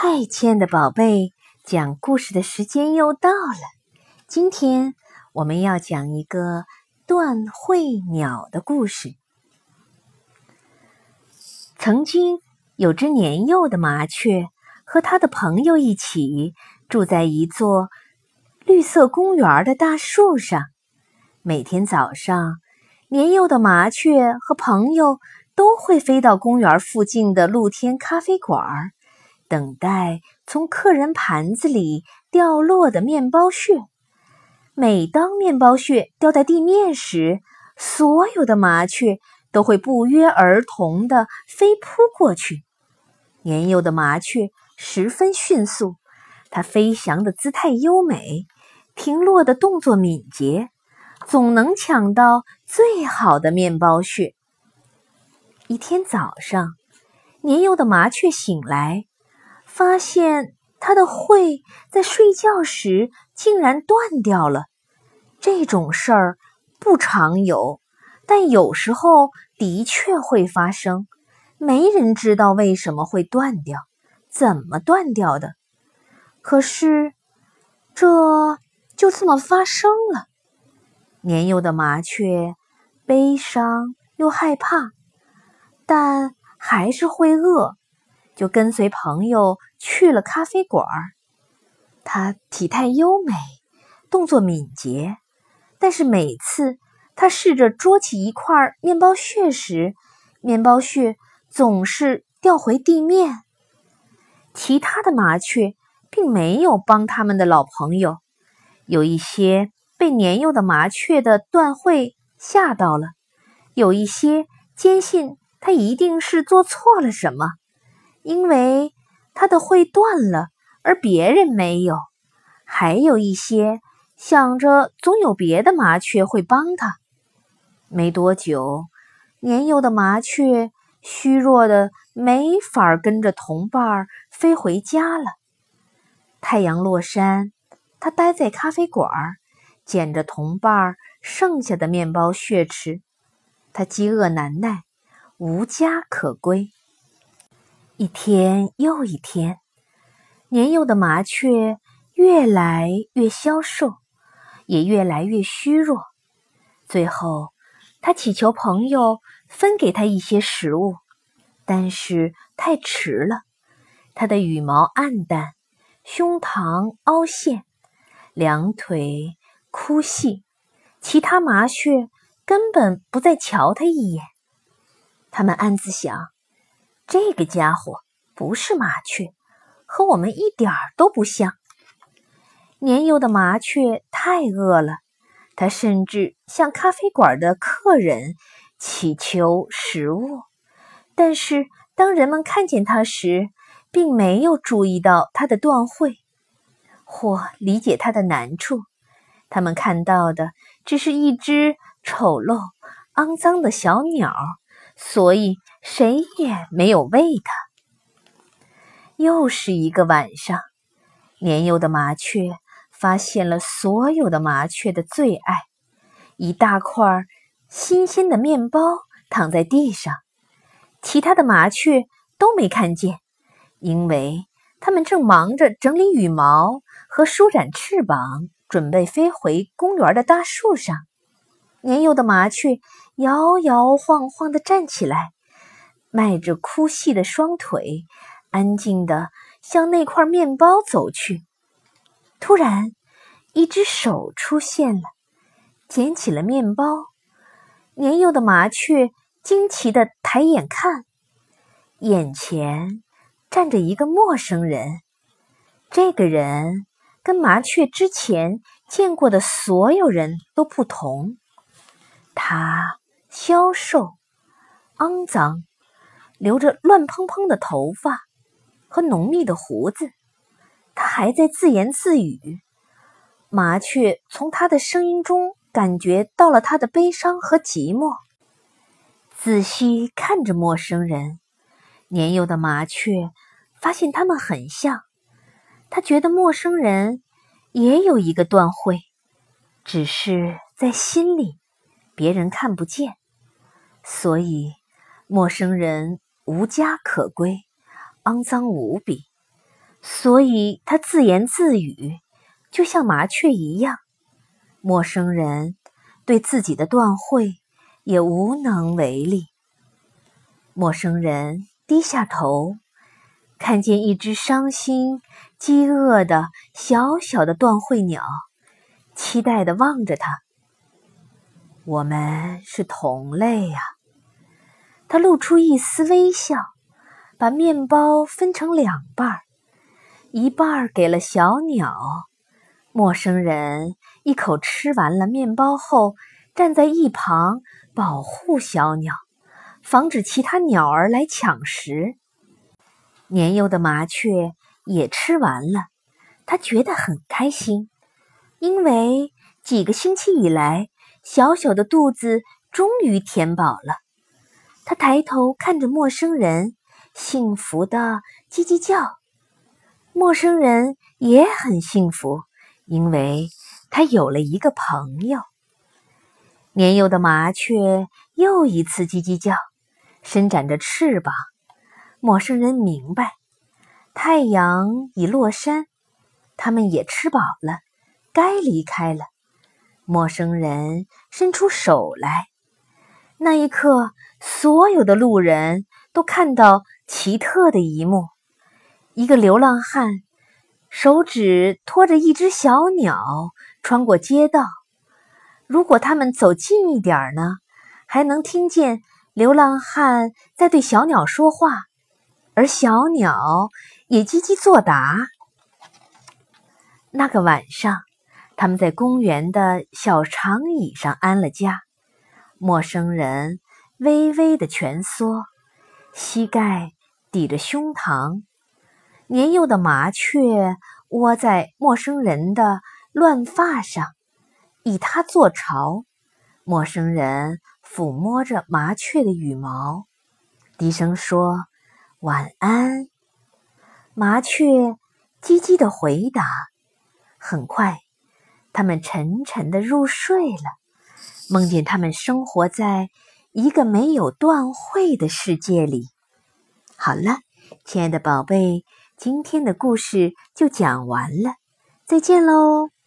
嗨，亲爱的宝贝，讲故事的时间又到了。今天我们要讲一个断喙鸟的故事。曾经有只年幼的麻雀和他的朋友一起住在一座绿色公园的大树上。每天早上，年幼的麻雀和朋友都会飞到公园附近的露天咖啡馆。等待从客人盘子里掉落的面包屑。每当面包屑掉在地面时，所有的麻雀都会不约而同地飞扑过去。年幼的麻雀十分迅速，它飞翔的姿态优美，停落的动作敏捷，总能抢到最好的面包屑。一天早上，年幼的麻雀醒来。发现他的喙在睡觉时竟然断掉了，这种事儿不常有，但有时候的确会发生。没人知道为什么会断掉，怎么断掉的。可是，这就这么发生了。年幼的麻雀悲伤又害怕，但还是会饿。就跟随朋友去了咖啡馆儿。他体态优美，动作敏捷，但是每次他试着捉起一块面包屑时，面包屑总是掉回地面。其他的麻雀并没有帮他们的老朋友，有一些被年幼的麻雀的断喙吓到了，有一些坚信他一定是做错了什么。因为他的喙断了，而别人没有；还有一些想着总有别的麻雀会帮他。没多久，年幼的麻雀虚弱的没法跟着同伴飞回家了。太阳落山，他待在咖啡馆，捡着同伴剩下的面包屑吃。他饥饿难耐，无家可归。一天又一天，年幼的麻雀越来越消瘦，也越来越虚弱。最后，他祈求朋友分给他一些食物，但是太迟了。他的羽毛暗淡，胸膛凹陷，两腿枯细，其他麻雀根本不再瞧他一眼。他们暗自想。这个家伙不是麻雀，和我们一点儿都不像。年幼的麻雀太饿了，它甚至向咖啡馆的客人乞求食物。但是当人们看见它时，并没有注意到它的断喙，或理解它的难处。他们看到的只是一只丑陋、肮脏的小鸟。所以谁也没有喂它。又是一个晚上，年幼的麻雀发现了所有的麻雀的最爱——一大块新鲜的面包躺在地上。其他的麻雀都没看见，因为它们正忙着整理羽毛和舒展翅膀，准备飞回公园的大树上。年幼的麻雀摇摇晃晃地站起来，迈着枯细的双腿，安静地向那块面包走去。突然，一只手出现了，捡起了面包。年幼的麻雀惊奇地抬眼看，眼前站着一个陌生人。这个人跟麻雀之前见过的所有人都不同。他消瘦、肮脏，留着乱蓬蓬的头发和浓密的胡子。他还在自言自语。麻雀从他的声音中感觉到了他的悲伤和寂寞。仔细看着陌生人，年幼的麻雀发现他们很像。他觉得陌生人也有一个断会，只是在心里。别人看不见，所以陌生人无家可归，肮脏无比。所以他自言自语，就像麻雀一样。陌生人对自己的断会也无能为力。陌生人低下头，看见一只伤心、饥饿的小小的断会鸟，期待地望着他。我们是同类呀。他露出一丝微笑，把面包分成两半儿，一半儿给了小鸟。陌生人一口吃完了面包后，站在一旁保护小鸟，防止其他鸟儿来抢食。年幼的麻雀也吃完了，它觉得很开心，因为几个星期以来，小小的肚子终于填饱了。他抬头看着陌生人，幸福的叽叽叫。陌生人也很幸福，因为他有了一个朋友。年幼的麻雀又一次叽叽叫，伸展着翅膀。陌生人明白，太阳已落山，他们也吃饱了，该离开了。陌生人伸出手来。那一刻，所有的路人都看到奇特的一幕：一个流浪汉手指托着一只小鸟穿过街道。如果他们走近一点呢，还能听见流浪汉在对小鸟说话，而小鸟也叽叽作答。那个晚上，他们在公园的小长椅上安了家。陌生人微微的蜷缩，膝盖抵着胸膛。年幼的麻雀窝在陌生人的乱发上，以它做巢。陌生人抚摸着麻雀的羽毛，低声说：“晚安。”麻雀叽叽的回答。很快，它们沉沉的入睡了。梦见他们生活在一个没有断会的世界里。好了，亲爱的宝贝，今天的故事就讲完了，再见喽。